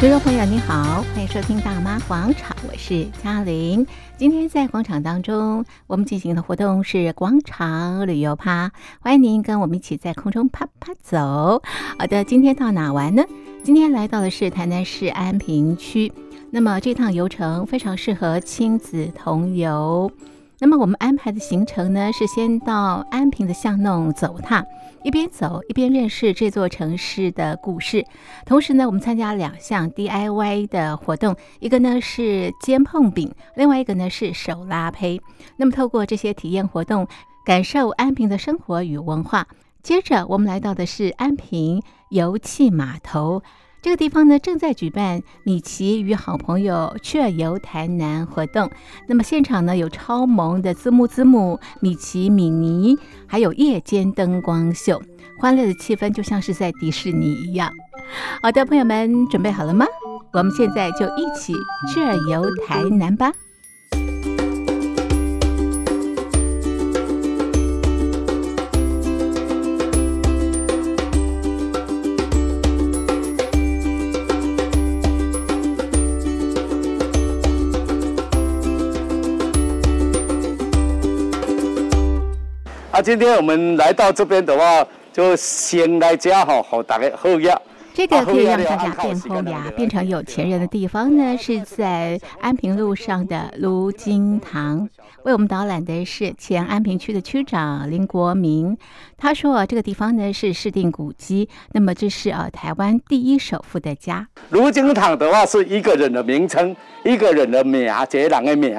观众朋友，你好，欢迎收听《大妈广场》，我是嘉玲。今天在广场当中，我们进行的活动是广场旅游趴，欢迎您跟我们一起在空中啪啪走。好的，今天到哪玩呢？今天来到的是台南市安平区，那么这趟游程非常适合亲子同游。那么我们安排的行程呢，是先到安平的巷弄走踏，一边走一边认识这座城市的故事。同时呢，我们参加两项 DIY 的活动，一个呢是煎碰饼，另外一个呢是手拉胚。那么透过这些体验活动，感受安平的生活与文化。接着我们来到的是安平油气码头。这个地方呢，正在举办米奇与好朋友趣游台南活动。那么现场呢，有超萌的滋木滋木、米奇、米妮，还有夜间灯光秀，欢乐的气氛就像是在迪士尼一样。好的，朋友们准备好了吗？我们现在就一起趣游台南吧。今天我们来到这边的话，就先来家哈，好大家好呀。这个可以让大家变后呀，变成有钱人的地方呢，是在安平路上的卢金堂。为我们导览的是前安平区的区长林国明，他说啊这个地方呢是市定古迹，那么这是呃台湾第一首富的家。卢金堂的话是一个人的名称，一个人的名，这个人的名，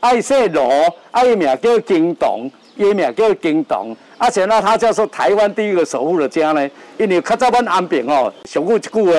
爱姓罗，爱名叫金堂。伊名叫京东，而且呢，他叫做台湾第一个首富的家呢。因为较早阮安平哦，上有一句话，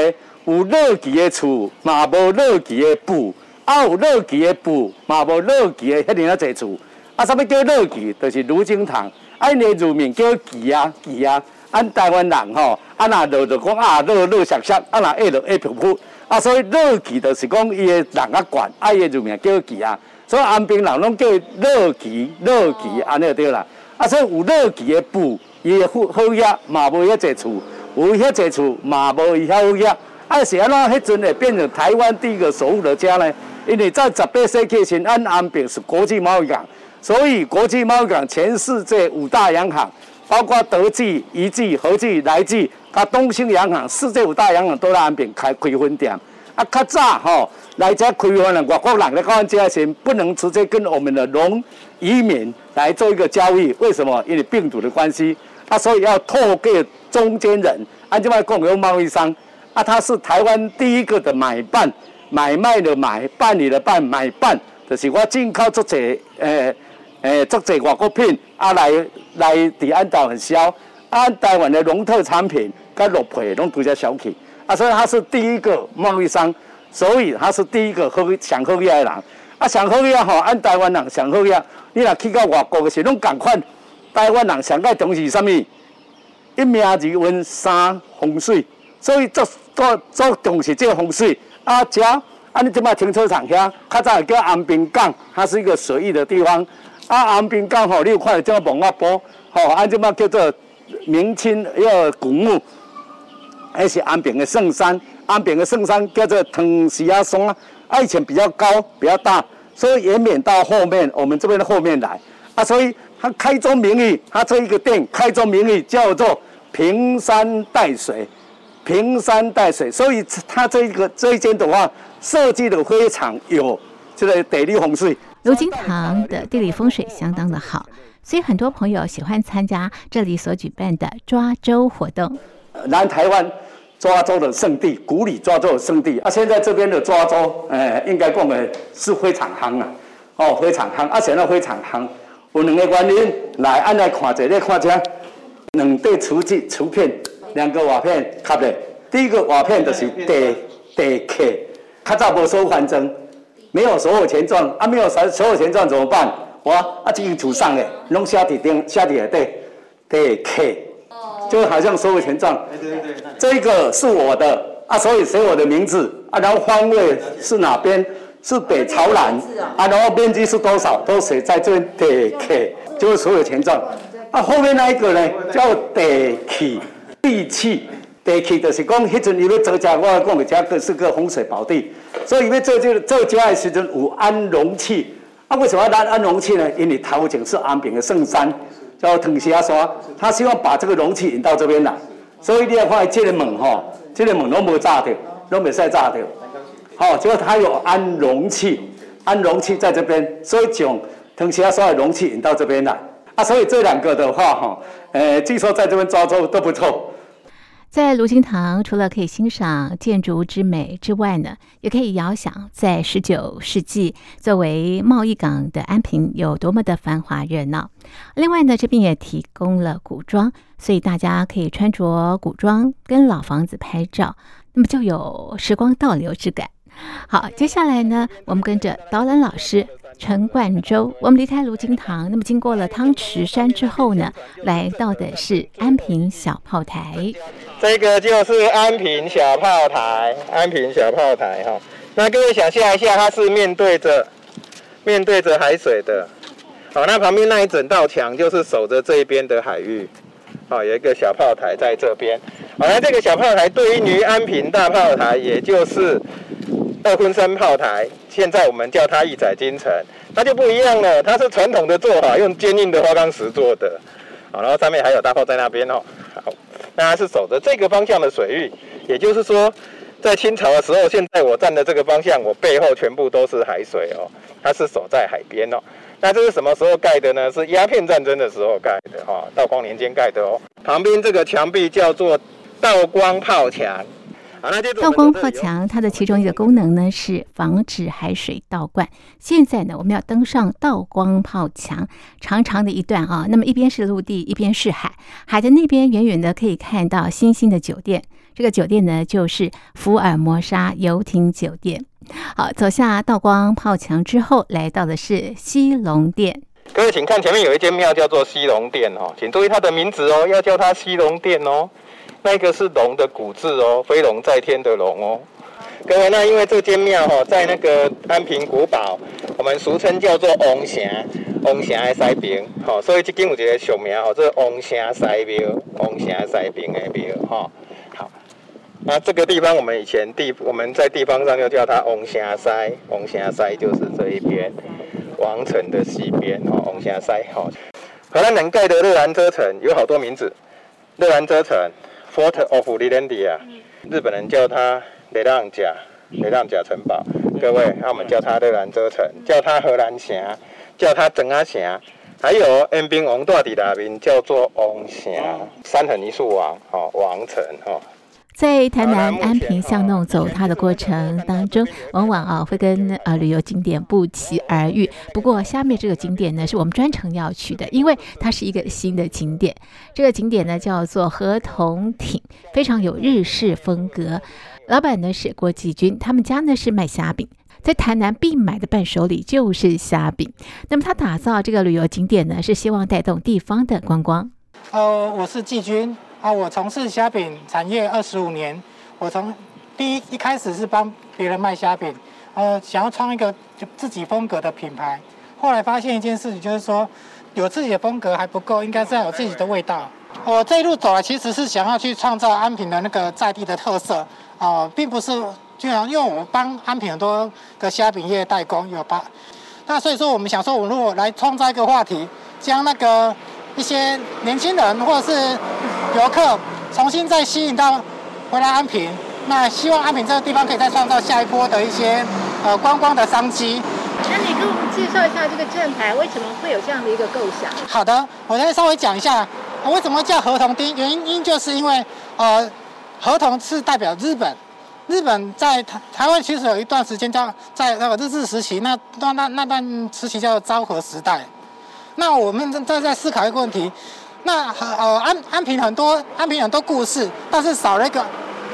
有乐基的厝，嘛无乐基的富；啊，有乐基的富，嘛无乐基的遐尔啊侪厝。啊，啥物叫乐基？就是芦金堂。啊，因的乳名叫基啊基啊。按台湾人吼，啊那乐就讲啊乐乐熟熟，啊那爱就爱噗噗。啊，所以乐基就是讲伊的人啊悬，啊伊的乳名叫基啊。所以安平人拢叫乐基，乐基安尼对啦。啊，所以有乐基的富，伊的富好业嘛无遐济厝，有遐济厝嘛无伊遐好业。啊，是安怎迄阵会变成台湾第一个首富的家呢？因为在十八世纪前，安安平是国际贸易港，所以国际贸易港全世界五大洋行，包括德记、怡记、和记、来记，甲东兴洋行，世界五大洋行都在安平开开分店。啊，较早吼。来这开发的外国人来到这前，不能直接跟我们的农移民来做一个交易，为什么？因为病毒的关系，啊，所以要透过中间人，按这边共有贸易商，啊，他是台湾第一个的买办，买卖的买，办理的办，买办，就是我进口这些，诶诶，这些外国品，啊，来来抵安台湾销，安台湾的农特产品，跟落配拢独家销去，啊，所以他是第一个贸易商。所以他是第一个好上好业的人，啊上好业吼，按台湾人上好业，你若去到外国的时候拢共款。台湾人上个重视什么？一命二运三风水，所以做做做重视这个风水。啊，遮啊，你即摆停车场遐，较早叫安平港，它是一个水域的地方。啊，安平港吼，你有看到这个文化部，吼，按即摆叫做明清一个古墓，还是安平的圣山。安平的圣山叫做藤溪亚松啊，以前比较高比较大，所以延绵到后面，我们这边的后面来啊，所以他开宗明义，他这一个店开宗明义叫做平山带水，平山带水，所以他这一个这一间的话设计的非常有这个地理风水。芦金堂的地理风水相当的好，所以很多朋友喜欢参加这里所举办的抓周活动。南台湾。抓周的圣地，古里抓周的圣地啊！现在这边的抓周，哎，应该讲的是非常夯啊，哦，非常夯，而且呢非常夯。有两个原因，来，按来看这，来看一下，两对瓷器瓷片，两个瓦片，卡的。第一个瓦片就是地地客，较早无收还证，没有所有权状，啊，没有所所有权状怎么办？哇，啊，这个祖上的，拢写伫顶，写伫内底，地客。就好像所有权状，对对对，这个是我的啊，所以写我的名字啊，然后方位是哪边？是北朝南啊，然后面积是多少？都写在这边地客，就是所有权状啊。后面那一个呢，叫地契，地契，地气就是讲，迄阵伊要做家，我讲的家个是个风水宝地，所以伊要做这个做家的时阵有安容气。啊，为什么要安安容气呢？因为头前是安平的圣山，叫藤霞山，他希望把这个容器引到这边来，所以你要放在这个门吼，这个门拢无炸掉，拢没晒炸掉。好，结果他有安容器，安容器在这边，所以将藤霞山的容器引到这边来。啊，所以这两个的话，哈，呃，据说在这边抓周都不错。在卢金堂，除了可以欣赏建筑之美之外呢，也可以遥想在十九世纪作为贸易港的安平有多么的繁华热闹。另外呢，这边也提供了古装，所以大家可以穿着古装跟老房子拍照，那么就有时光倒流之感。好，接下来呢，我们跟着导览老师。陈冠洲，我们离开卢金堂，那么经过了汤池山之后呢，来到的是安平小炮台。这个就是安平小炮台，安平小炮台哈。那各位想象一下，它是面对着面对着海水的，好，那旁边那一整道墙就是守着这一边的海域，好，有一个小炮台在这边。好，那这个小炮台对应于安平大炮台，也就是。二昆山炮台，现在我们叫它一载金城，它就不一样了。它是传统的做法，用坚硬的花岗石做的，好，然后上面还有大炮在那边哦。好，那它是守着这个方向的水域，也就是说，在清朝的时候，现在我站的这个方向，我背后全部都是海水哦。它是守在海边哦。那这是什么时候盖的呢？是鸦片战争的时候盖的哈，道光年间盖的哦。旁边这个墙壁叫做道光炮墙。道光炮墙，它的其中一个功能呢是防止海水倒灌。现在呢，我们要登上道光炮墙，长长的一段啊。那么一边是陆地，一边是海，海的那边远远的可以看到星星的酒店。这个酒店呢，就是福尔摩沙游艇酒店。好，走下道光炮墙之后，来到的是西龙殿。各位，请看前面有一间庙，叫做西龙殿哦，请注意它的名字哦，要叫它西龙殿哦。那个是龙的古字哦，飞龙在天的龙哦。各位，那因为这间庙哈，在那个安平古堡，我们俗称叫做王城，王城的西边，好，所以这间有一个俗名哦，这王城西庙，王城西边的庙哈。好，那这个地方我们以前地我们在地方上就叫它王城西，王城西就是这一边，王城的西边哦，王城西哈。荷兰人盖的热兰遮城有好多名字，热兰遮城。Fort of Lelandia，日本人叫它雷浪甲，雷浪甲城堡。各位，那我们叫它热兰遮城，叫它荷兰城，叫它整阿城，还有安平王大帝那边叫做王城，三横一竖王，哦，王城，哈。在台南安平巷弄走它的过程当中，往往啊会跟呃旅游景点不期而遇。不过下面这个景点呢，是我们专程要去的，因为它是一个新的景点。这个景点呢叫做河童町，非常有日式风格。老板呢是郭继军，他们家呢是卖虾饼，在台南必买的伴手礼就是虾饼。那么他打造这个旅游景点呢，是希望带动地方的观光。呃，我是季军。啊，我从事虾饼产业二十五年。我从第一一开始是帮别人卖虾饼，呃，想要创一个就自己风格的品牌。后来发现一件事情，就是说有自己的风格还不够，应该是要有自己的味道。我这一路走来，其实是想要去创造安平的那个在地的特色啊、并不是就像因为我们帮安平很多个虾饼业代工有吧，那所以说我们想说，我们如果来创造一个话题，将那个一些年轻人或者是游客重新再吸引到回来安平，那希望安平这个地方可以再创造下一波的一些呃观光的商机。那你给我们介绍一下这个站牌为什么会有这样的一个构想？好的，我再稍微讲一下为什么叫合同町，原因就是因为呃合同是代表日本，日本在台台湾其实有一段时间叫在那个日治时期，那段那那段时期叫做昭和时代。那我们正在在思考一个问题。那呃安安平很多安平很多故事，但是少了一个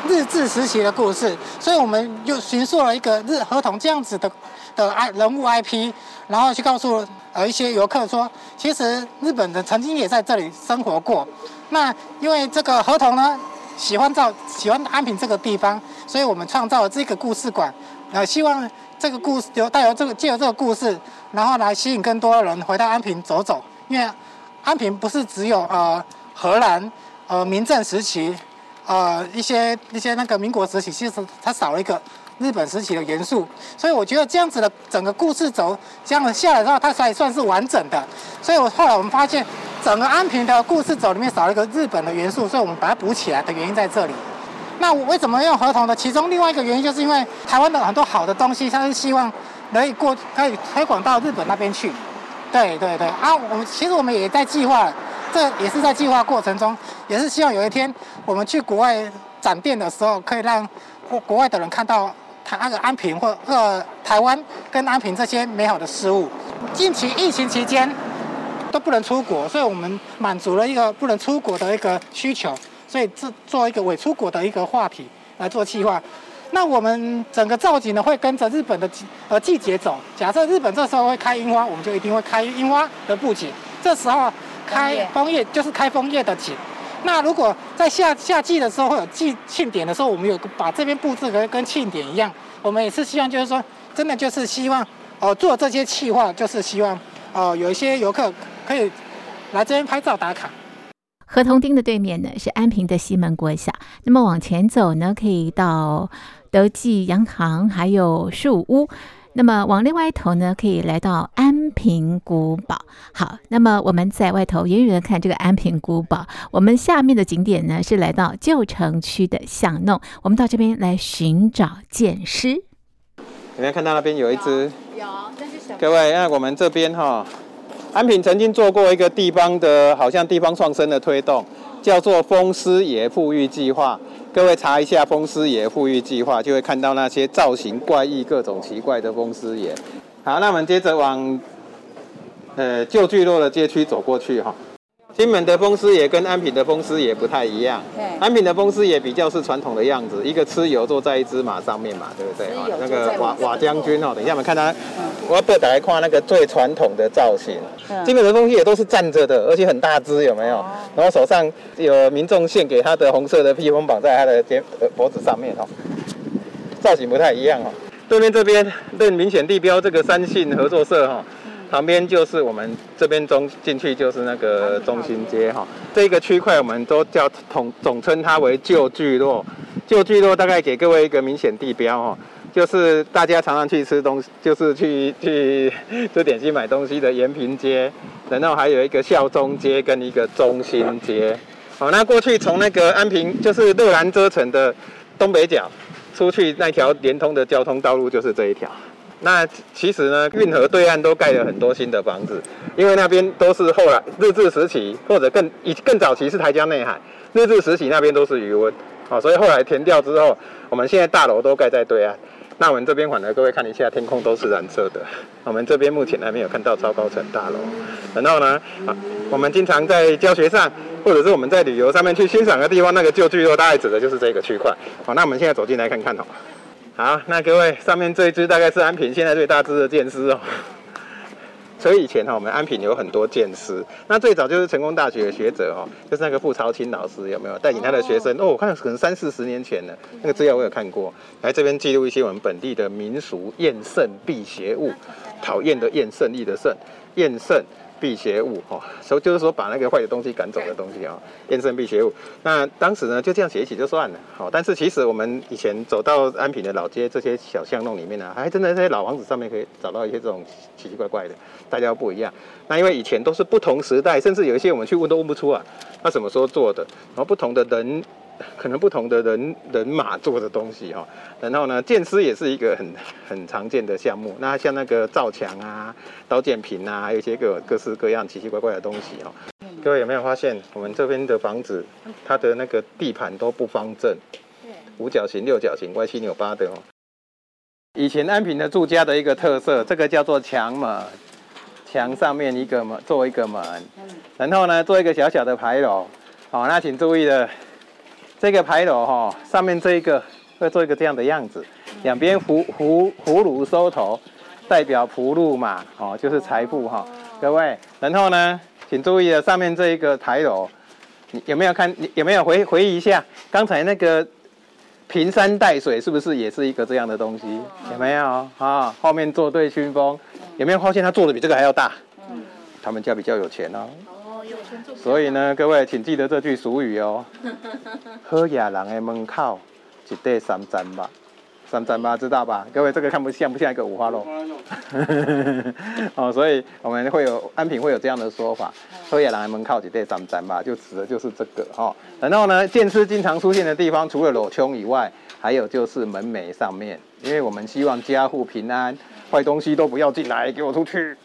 日治时期的故事，所以我们又寻溯了一个日河童这样子的的 I 人物 IP，然后去告诉呃一些游客说，其实日本人曾经也在这里生活过。那因为这个河童呢喜欢造喜欢安平这个地方，所以我们创造了这个故事馆，呃希望这个故事由带有这个借由这个故事，然后来吸引更多的人回到安平走走，因为。安平不是只有呃荷兰呃明郑时期呃一些一些那个民国时期，其实它少了一个日本时期的元素，所以我觉得这样子的整个故事轴这样下来的话，它才算是完整的。所以我后来我们发现，整个安平的故事轴里面少了一个日本的元素，所以我们把它补起来的原因在这里。那我为什么用合同的？其中另外一个原因，就是因为台湾的很多好的东西，它是希望可以过可以推广到日本那边去。对对对，啊，我们其实我们也在计划，这也是在计划过程中，也是希望有一天我们去国外展店的时候，可以让国国外的人看到。台那个安平或呃台湾跟安平这些美好的事物，近期疫情期间都不能出国，所以我们满足了一个不能出国的一个需求，所以这做一个伪出国的一个话题来做计划。那我们整个造景呢会跟着日本的呃季节走，假设日本这时候会开樱花，我们就一定会开樱花的布景。这时候开枫叶就是开枫叶的景。那如果在夏夏季的时候会有季庆典的时候，我们有把这边布置跟跟庆典一样，我们也是希望就是说，真的就是希望、呃、做这些企划，就是希望、呃、有一些游客可以来这边拍照打卡。河童町的对面呢是安平的西门国小，那么往前走呢可以到德记洋行，还有树屋。那么往另外一头呢，可以来到安平古堡。好，那么我们在外头远远的看这个安平古堡，我们下面的景点呢是来到旧城区的巷弄。我们到这边来寻找剑狮。有没有看到那边有一只？有，那是什么？各位，那我们这边哈，安平曾经做过一个地方的，好像地方创生的推动，叫做风湿爷富裕计划。各位查一下风湿爷富裕计划，就会看到那些造型怪异、各种奇怪的风湿爷。好，那我们接着往呃旧聚落的街区走过去哈。金门的风狮爷跟安平的风狮爷不太一样。对。安平的风狮爷比较是传统的样子，一个蚩尤坐在一只马上面嘛，对不对？那个瓦瓦将军哦，等一下我们看他，嗯、我要带大家看那个最传统的造型。嗯、金门的风狮爷都是站着的，而且很大只，有没有？哦、然后手上有民众献给他的红色的披风，绑在他的肩脖子上面哦。造型不太一样哦。对面这边更明显地标这个三信合作社哈。旁边就是我们这边中进去就是那个中心街哈，这个区块我们都叫统总称它为旧聚落。旧聚落大概给各位一个明显地标哈，就是大家常常去吃东西，就是去去 吃点心买东西的延平街，然后还有一个孝忠街跟一个中心街。好，那过去从那个安平就是乐兰遮城的东北角出去那条连通的交通道路就是这一条。那其实呢，运河对岸都盖了很多新的房子，因为那边都是后来日治时期或者更以更早期是台江内海，日治时期那边都是渔温，啊，所以后来填掉之后，我们现在大楼都盖在对岸。那我们这边反而各位看一下，天空都是蓝色的。我们这边目前还没有看到超高层大楼。然后呢，啊，我们经常在教学上或者是我们在旅游上面去欣赏的地方，那个旧聚落大概指的就是这个区块。好，那我们现在走进来看看哦。好，那各位，上面这一只大概是安平现在最大只的剑狮哦。所以以前哈，我们安平有很多剑狮。那最早就是成功大学的学者哦，就是那个傅朝清老师，有没有带领他的学生？哦，我看可能三四十年前了，那个资料我有看过。来这边记录一些我们本地的民俗厌胜辟邪物，讨厌的厌胜利的胜，厌胜。辟邪物哈，所以就是说把那个坏的东西赶走的东西啊，厌胜辟邪物。那当时呢就这样写一写就算了，好，但是其实我们以前走到安平的老街这些小巷弄里面呢，还真的在老房子上面可以找到一些这种奇奇怪怪的，大家都不一样。那因为以前都是不同时代，甚至有一些我们去问都问不出啊，那什么时候做的，然后不同的人。可能不同的人人马做的东西哈，然后呢，剑师也是一个很很常见的项目。那像那个造墙啊、刀剑坪啊，还有一些各各式各样奇奇怪怪的东西哈。各位有没有发现，我们这边的房子，它的那个地盘都不方正，五角形、六角形、歪七扭八的哦。以前安平的住家的一个特色，这个叫做墙门，墙上面一个门做一个门，然后呢做一个小小的牌楼。好，那请注意了。这个牌楼哈，上面这一个会做一个这样的样子，两边葫葫葫芦收头，代表福禄嘛，哦，就是财富哈，各位。然后呢，请注意了，上面这一个牌楼，你有没有看？有没有回回忆一下，刚才那个平山带水是不是也是一个这样的东西？有没有啊？后面坐对熏风，有没有发现他做的比这个还要大？他们家比较有钱哦。所以呢，各位请记得这句俗语哦：好野人的门口，一块三层吧。三层肉知道吧？各位，这个看不像不像一个五花肉？哦，所以我们会有安平会有这样的说法：好野人的门口，一块三层肉，就指的就是这个哈、哦。然后呢，剑狮经常出现的地方，除了裸胸以外，还有就是门楣上面，因为我们希望家户平安，坏东西都不要进来，给我出去，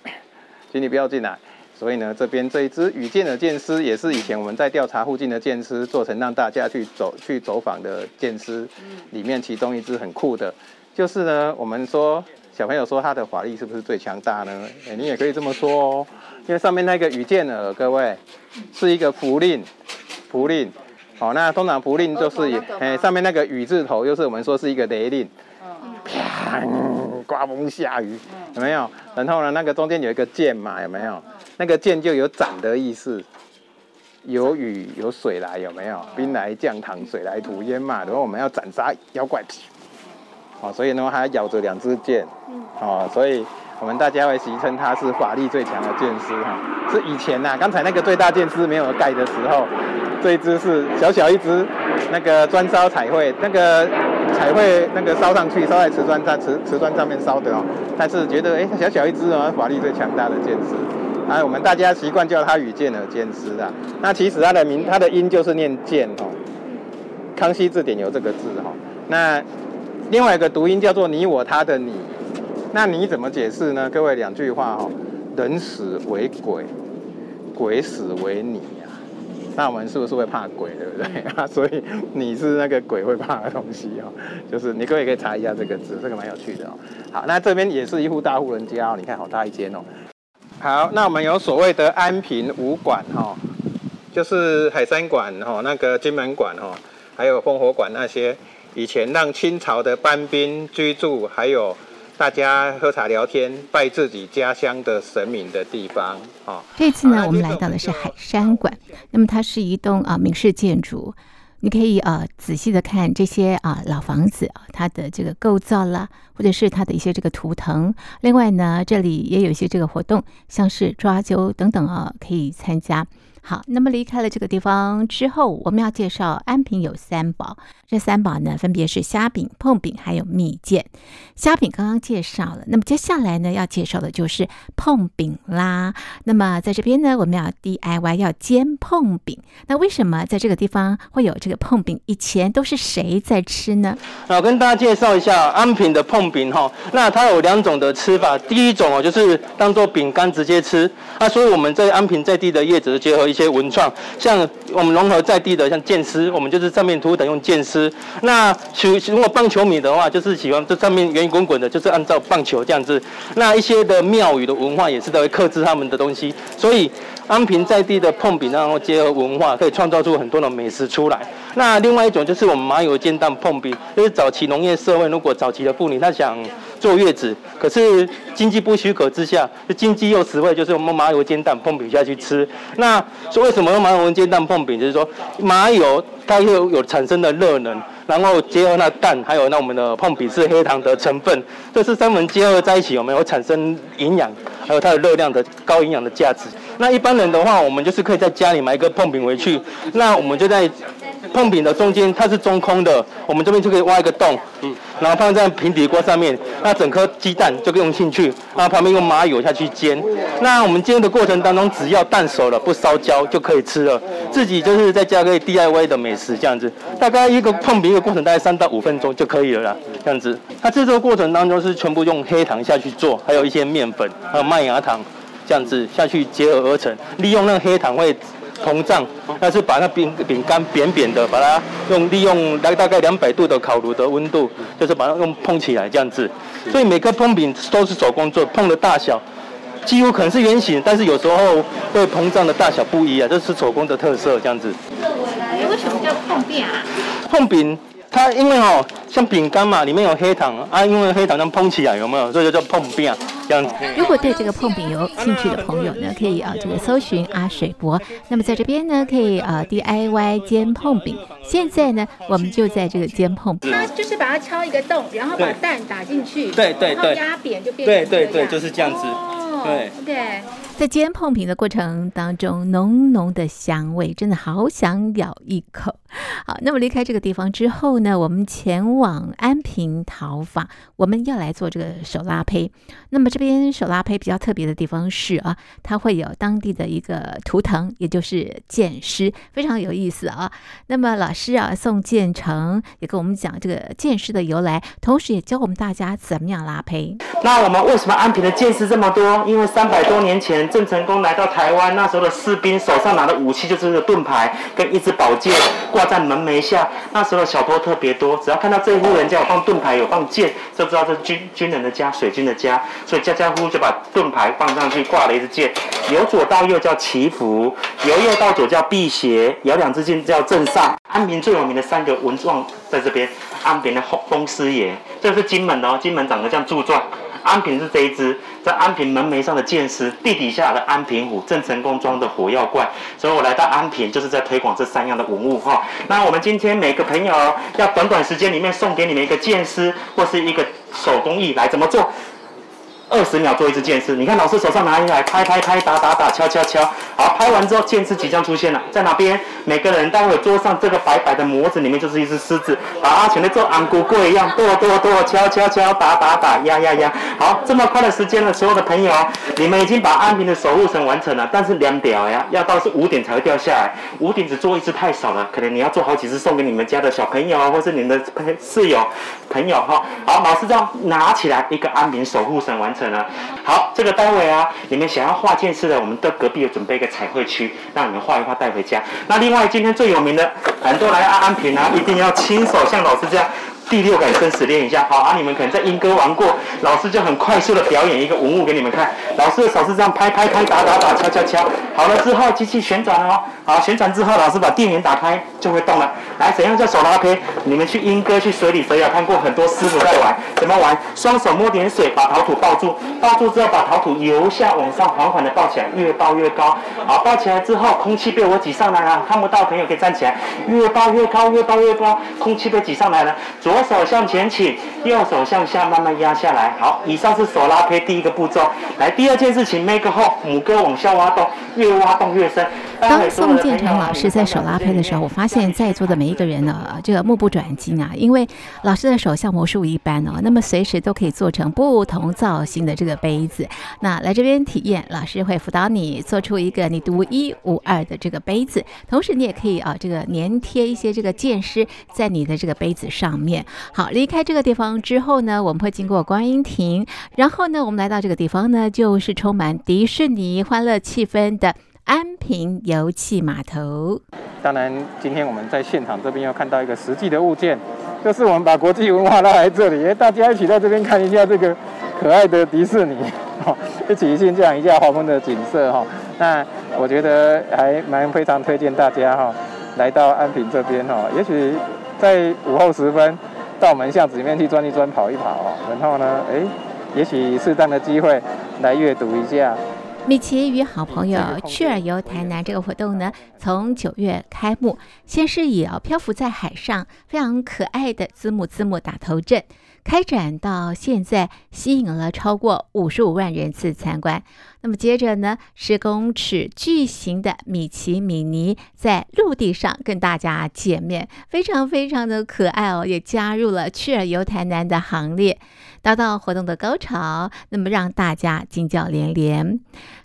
请你不要进来。所以呢，这边这一只羽箭的箭师，也是以前我们在调查附近的箭师，做成让大家去走去走访的箭师。里面其中一支很酷的，就是呢，我们说小朋友说他的法力是不是最强大呢？哎，你也可以这么说哦，因为上面那个羽箭耳，各位是一个符令，符令。好，那通常符令就是也，哎，上面那个羽字头，就是我们说是一个雷令。啪，刮风下雨，有没有？然后呢，那个中间有一个箭嘛，有没有？那个剑就有斩的意思，有雨有水来，有没有？兵来将挡，水来土掩嘛。然后我们要斩杀妖怪，哦，所以呢，还咬着两支剑，哦，所以我们大家会戏称它是法力最强的剑师哈。是以前呐、啊，刚才那个最大剑师没有盖的时候，这一只是小小一只，那个砖烧彩绘，那个彩绘那个烧上去，烧在瓷砖上，瓷瓷砖上面烧的哦。但是觉得哎，小小一支哦，法力最强大的剑狮。啊，我们大家习惯叫它羽箭耳剑狮啊。那其实它的名，它的音就是念箭哦。康熙字典有这个字哈。那另外一个读音叫做你我他的你。那你怎么解释呢？各位两句话哈。人死为鬼，鬼死为你呀。那我们是不是会怕鬼，对不对 啊？所以你是那个鬼会怕的东西哦。就是你各位可以查一下这个字，这个蛮有趣的哦。好，那这边也是一户大户人家哦。你看好大一间哦。好，那我们有所谓的安平武馆哈，就是海山馆哈，那个金门馆哈，还有烽火馆那些，以前让清朝的班兵居住，还有大家喝茶聊天、拜自己家乡的神明的地方哦。这次呢，我们来到的是海山馆，那么它是一栋啊明式建筑。你可以呃仔细的看这些啊、老房子啊，它的这个构造啦，或者是它的一些这个图腾。另外呢，这里也有一些这个活动，像是抓阄等等啊，可以参加。好，那么离开了这个地方之后，我们要介绍安平有三宝。这三宝呢，分别是虾饼、碰饼，还有蜜饯。虾饼刚刚介绍了，那么接下来呢，要介绍的就是碰饼啦。那么在这边呢，我们要 DIY 要煎碰饼。那为什么在这个地方会有这个碰饼？以前都是谁在吃呢？那我跟大家介绍一下安平的碰饼哈。那它有两种的吃法，第一种哦，就是当做饼干直接吃。那所以我们在安平在地的叶子结合一些文创，像我们融合在地的像剑狮，我们就是上面涂的用剑狮。那喜如果棒球米的话，就是喜欢这上面圆滚滚的，就是按照棒球这样子。那一些的庙宇的文化也是都会客制他们的东西，所以安平在地的碰饼，然后结合文化，可以创造出很多的美食出来。那另外一种就是我们麻油煎蛋碰饼，就是早期农业社会，如果早期的妇女她想坐月子，可是经济不许可之下，经济又实惠，就是我们麻油煎蛋碰饼下去吃。那说为什么用麻油煎蛋碰饼？就是说麻油它又有产生的热能，然后结合那蛋，还有那我们的碰饼是黑糖的成分，这是三层结合在一起，有没有产生营养，还有它的热量的高营养的价值。那一般人的话，我们就是可以在家里买一个碰饼回去，那我们就在。碰饼的中间它是中空的，我们这边就可以挖一个洞，嗯，然后放在平底锅上面，那整颗鸡蛋就用进去，然后旁边用麻油下去煎。那我们煎的过程当中，只要蛋熟了不烧焦就可以吃了。自己就是在家可以 DIY 的美食这样子，大概一个椪饼的过程大概三到五分钟就可以了啦，这样子。它制作过程当中是全部用黑糖下去做，还有一些面粉还有麦芽糖这样子下去结合而成，利用那个黑糖会。膨胀，那是把那饼饼干扁扁的，把它用利用大大概两百度的烤炉的温度，就是把它用碰起来这样子。所以每个碰饼都是手工做，碰的大小几乎可能是圆形，但是有时候会膨胀的大小不一啊，这是手工的特色这样子。为什么叫碰饼啊？碰饼。它因为哦，像饼干嘛，里面有黑糖啊，因为黑糖能膨起来，有没有？所以就叫碰饼这样子。如果对这个碰饼有兴趣的朋友呢，可以啊这个搜寻阿水伯。那么在这边呢，可以啊 DIY 煎碰饼。现在呢，我们就在这个煎碰饼。它就是把它敲一个洞，然后把蛋打进去，对对对，压扁就变成对对对，就是这样子。哦、对，对。在煎碰饼的过程当中，浓浓的香味，真的好想咬一口。好，那么离开这个地方之后呢，我们前往安平陶坊，我们要来做这个手拉胚。那么这边手拉胚比较特别的地方是啊，它会有当地的一个图腾，也就是剑师，非常有意思啊。那么老师啊，宋建成也跟我们讲这个剑师的由来，同时也教我们大家怎么样拉胚。那我们为什么安平的剑师这么多？因为三百多年前郑成功来到台湾，那时候的士兵手上拿的武器就是个盾牌跟一支宝剑。挂在门楣下，那时候小偷特别多，只要看到这一户人家有放盾牌、有放剑，就知道这是军军人的家、水军的家，所以家家户户就把盾牌放上去，挂了一支剑，由左到右叫祈福，由右到左叫辟邪，有两支剑叫镇煞。安平最有名的三个文状在这边，安平的风风师爷，这是金门哦，金门长得像柱状。安平是这一支，在安平门楣上的剑师，地底下的安平虎，郑成功装的火药罐，所以我来到安平就是在推广这三样的文物哈。那我们今天每个朋友要短短时间里面送给你们一个剑师或是一个手工艺，来怎么做？二十秒做一支剑师，你看老师手上拿起来，拍拍拍，打打打，敲敲敲。好，拍完之后剑师即将出现了，在哪边？每个人待会桌上这个白白的模子里面就是一只狮子，把阿全的做安菇粿一样，剁剁剁，敲敲敲，打打打，压压压。好，这么快的时间了，所有的朋友，你们已经把安平的守护神完成了，但是两点呀，要到是五点才会掉下来，五点只做一支太少了，可能你要做好几支送给你们家的小朋友或是你们的室友朋友哈。好，老师这样拿起来一个安平守护神完成了。好，这个待会啊，你们想要画剑士的，我们的隔壁有准备一个彩绘区，让你们画一画带回家。那另另外，今天最有名的，很多来安平啊，一定要亲手像老师这样。第六感生死练一下，好啊！你们可能在莺歌玩过，老师就很快速的表演一个文物给你们看。老师的手是这样拍拍拍、打打打、敲敲敲，好了之后机器旋转哦，好，旋转之后老师把电源打开就会动了。来，怎样叫手拉胚？你们去莺歌、去水里、水里看过很多师傅在玩，怎么玩？双手摸点水，把陶土抱住，抱住之后把陶土由下往上缓缓的抱起来，越抱越高。好，抱起来之后，空气被我挤上来了，看不到朋友可以站起来，越抱越高，越抱越高，空气被挤上来了，左。左手向前倾，右手向下慢慢压下来。好，以上是手拉胚第一个步骤。来，第二件事情，make hole，母鸽往下挖洞，越挖洞越深。当宋建成老师在手拉胚的时候，我发现在座的每一个人呢，这个目不转睛啊，因为老师的手像魔术一般哦，那么随时都可以做成不同造型的这个杯子。那来这边体验，老师会辅导你做出一个你独一无二的这个杯子，同时你也可以啊，这个粘贴一些这个剑师在你的这个杯子上面。好，离开这个地方之后呢，我们会经过观音亭，然后呢，我们来到这个地方呢，就是充满迪士尼欢乐气氛的安平游憩码头。当然，今天我们在现场这边要看到一个实际的物件，就是我们把国际文化拉来这里，大家一起在这边看一下这个可爱的迪士尼，一起欣赏一下黄昏的景色，哈。那我觉得还蛮非常推荐大家哈，来到安平这边哈，也许在午后时分。到门巷子里面去转一转、跑一跑，然后呢，哎，也许适当的机会来阅读一下。米奇与好朋友去儿游台南这个活动呢，从九月开幕，先是以漂浮在海上非常可爱的字母字母打头阵。开展到现在，吸引了超过五十五万人次参观。那么接着呢，十公尺巨型的米奇米妮在陆地上跟大家见面，非常非常的可爱哦，也加入了趣儿游台南的行列，达到活动的高潮，那么让大家惊叫连连。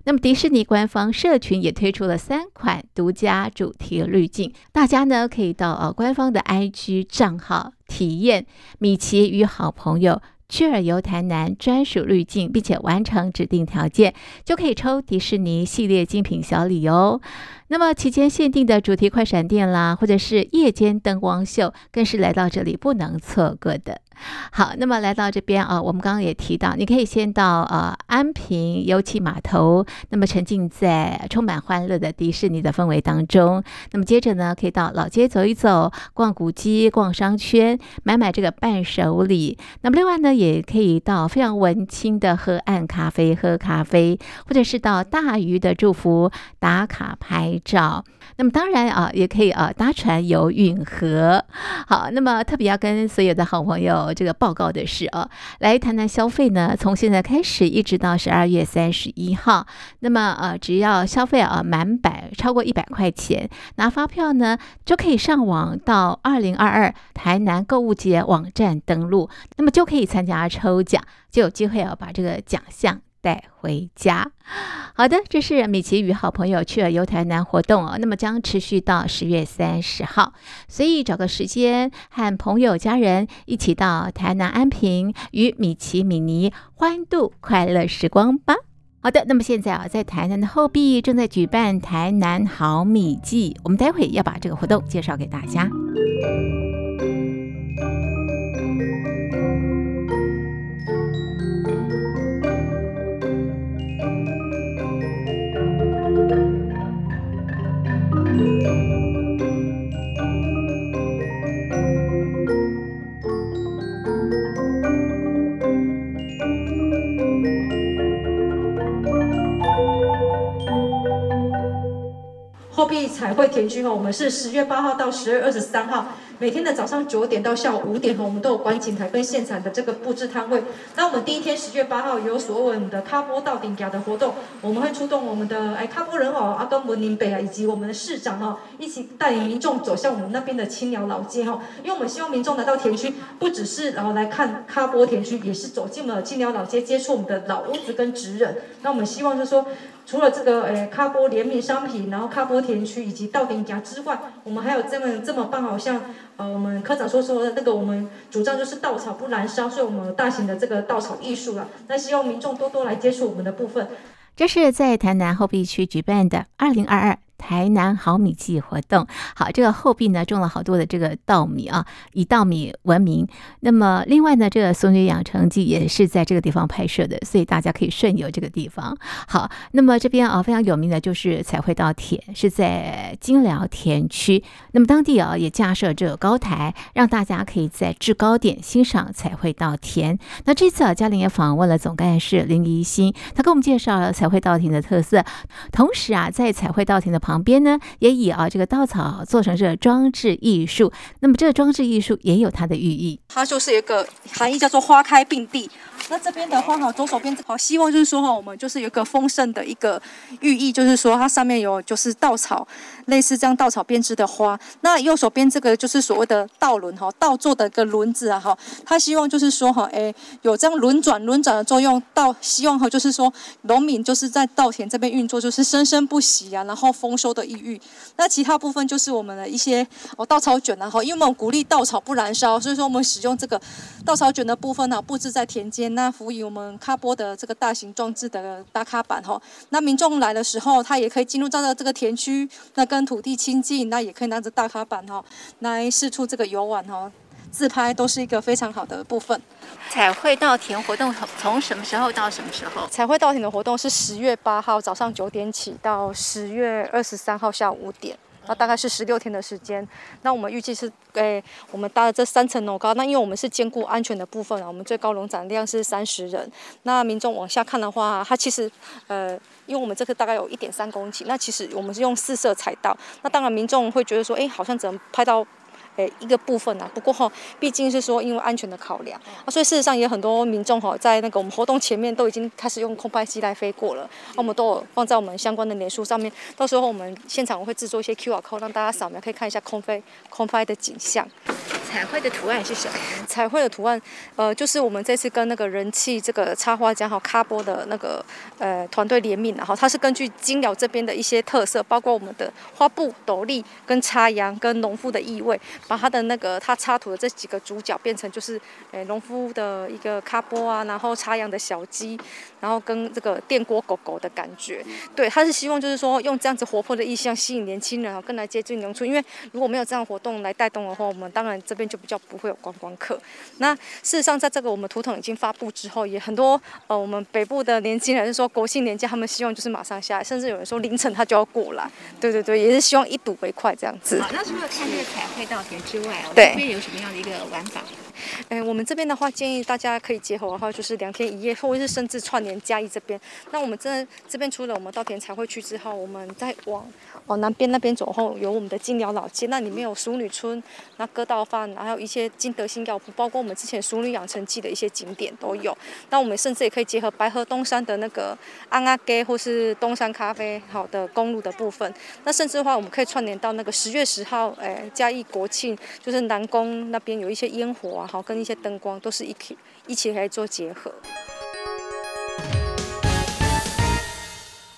那么迪士尼官方社群也推出了三款独家主题滤镜，大家呢可以到呃官方的 IG 账号体验米奇与好朋友。趣儿游台南专属滤镜，并且完成指定条件，就可以抽迪士尼系列精品小礼哦。那么期间限定的主题快闪店啦，或者是夜间灯光秀，更是来到这里不能错过的。好，那么来到这边啊，我们刚刚也提到，你可以先到呃安平游憩码头，那么沉浸在充满欢乐的迪士尼的氛围当中。那么接着呢，可以到老街走一走，逛古街，逛商圈，买买这个伴手礼。那么另外呢，也可以到非常文青的河岸咖啡喝咖啡，或者是到大鱼的祝福打卡拍照。那么当然啊，也可以啊搭船游运河。好，那么特别要跟所有的好朋友。这个报告的是啊，来谈谈消费呢。从现在开始一直到十二月三十一号，那么呃，只要消费啊满百超过一百块钱，拿发票呢就可以上网到二零二二台南购物节网站登录，那么就可以参加抽奖，就有机会啊把这个奖项。带回家。好的，这是米奇与好朋友去了游台南活动哦，那么将持续到十月三十号，所以找个时间和朋友家人一起到台南安平与米奇米妮欢度快乐时光吧。好的，那么现在啊，在台南的后壁正在举办台南好米祭，我们待会要把这个活动介绍给大家。货币彩绘田区哈，我们是十月八号到十月二十三号，每天的早上九点到下午五点哈，我们都有观景台跟现场的这个布置摊位。那我们第一天十月八号有所谓我们的卡波到顶甲的活动，我们会出动我们的哎卡波人哦，阿东文林北啊，以及我们的市长哈，一起带领民众走向我们那边的青鸟老街哈。因为我们希望民众来到田区，不只是然后来看卡波田区，也是走进了青鸟老街，接触我们的老屋子跟职人。那我们希望就是说。除了这个诶，卡波联名商品，然后卡波田区以及稻田家之外，我们还有这么这么棒，好像呃，我们科长说说的那个，我们主张就是稻草不燃烧，所以我们有大型的这个稻草艺术了。那希望民众多多来接触我们的部分。这是在台南后壁区举办的二零二二。台南好米季活动，好，这个后壁呢种了好多的这个稻米啊，以稻米闻名。那么另外呢，这个《松女养成记》也是在这个地方拍摄的，所以大家可以顺游这个地方。好，那么这边啊非常有名的就是彩绘稻田，是在金寮田区。那么当地啊也架设这个高台，让大家可以在制高点欣赏彩绘稻田。那这次啊，嘉玲也访问了总干事林怡欣，他给我们介绍了彩绘稻田的特色，同时啊，在彩绘稻田的旁边呢，也以啊这个稻草做成这个装置艺术。那么这个装置艺术也有它的寓意，它就是一个含义叫做花开并蒂。那这边的话哈，左手边好，希望就是说哈，我们就是有一个丰盛的一个寓意，就是说它上面有就是稻草，类似这样稻草编织的花。那右手边这个就是所谓的稻轮哈，稻做的一个轮子啊哈，它希望就是说哈，哎，有这样轮转轮转的作用，稻希望哈就是说农民就是在稻田这边运作，就是生生不息啊，然后丰收的抑郁。那其他部分就是我们的一些哦稻草卷啊哈，因为我们鼓励稻草不燃烧，所以说我们使用这个稻草卷的部分呢，布置在田间。那辅以我们卡波的这个大型装置的大卡板哈，那民众来的时候，他也可以进入到这个田区，那跟土地亲近，那也可以拿着大卡板哈来四处这个游玩哈，自拍都是一个非常好的部分。彩绘稻田活动从什么时候到什么时候？彩绘稻田的活动是十月八号早上九点起到十月二十三号下午五点。那大概是十六天的时间，那我们预计是，诶，我们搭的这三层楼高，那因为我们是兼顾安全的部分啊，我们最高容载量是三十人。那民众往下看的话，它其实，呃，因为我们这个大概有一点三公顷，那其实我们是用四色彩道，那当然民众会觉得说，诶，好像只能拍到。诶，一个部分啊，不过哈，毕竟是说因为安全的考量。啊，所以事实上也有很多民众哈，在那个我们活动前面都已经开始用空拍机来飞过了，我们都有放在我们相关的脸书上面，到时候我们现场会制作一些 QR code 让大家扫描，可以看一下空飞空拍的景象。彩绘的图案是什么？彩绘的图案，呃，就是我们这次跟那个人气这个插画家哈卡波的那个呃团队联名，然后它是根据金寮这边的一些特色，包括我们的花布、斗笠跟插秧跟农夫的意味，把他的那个他插图的这几个主角变成就是呃农夫的一个卡波啊，然后插秧的小鸡，然后跟这个电锅狗狗的感觉，对，他是希望就是说用这样子活泼的意象吸引年轻人啊，更来接近农村，因为如果没有这样活动来带动的话，我们当然这。这边就比较不会有观光客。那事实上，在这个我们图腾已经发布之后，也很多呃，我们北部的年轻人是说国庆年假，他们希望就是马上下来，甚至有人说凌晨他就要过来。对对对，也是希望一睹为快这样子。好，那除了看这个彩绘稻田之外，对，这边有什么样的一个玩法？哎，我们这边的话，建议大家可以结合的话，就是两天一夜，或者是甚至串联嘉义这边。那我们这这边除了我们稻田彩绘区之后，我们再往往南边那边走后，有我们的金寮老街，那里面有淑女村，那割稻饭。然后还有一些金德兴药铺，包括我们之前《淑女养成记》的一些景点都有。那我们甚至也可以结合白河东山的那个安阿给或是东山咖啡好的公路的部分。那甚至的话，我们可以串联到那个十月十号，哎，嘉义国庆，就是南宫那边有一些烟火啊，好，跟一些灯光都是一起一起来做结合。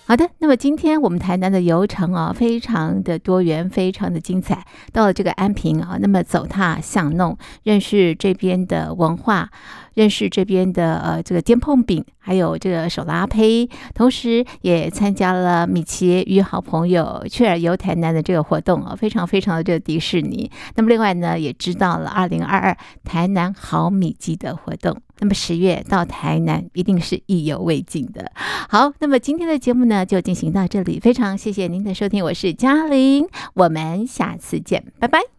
好的，那么今天我们台南的游程啊，非常的多元，非常的精彩。到了这个安平啊，那么走踏巷弄，认识这边的文化。认识这边的呃这个煎碰饼，还有这个手拉胚，同时也参加了米奇与好朋友雀儿游台南的这个活动啊，非常非常的这个迪士尼。那么另外呢，也知道了二零二二台南好米鸡的活动。那么十月到台南一定是意犹未尽的。好，那么今天的节目呢就进行到这里，非常谢谢您的收听，我是嘉玲，我们下次见，拜拜。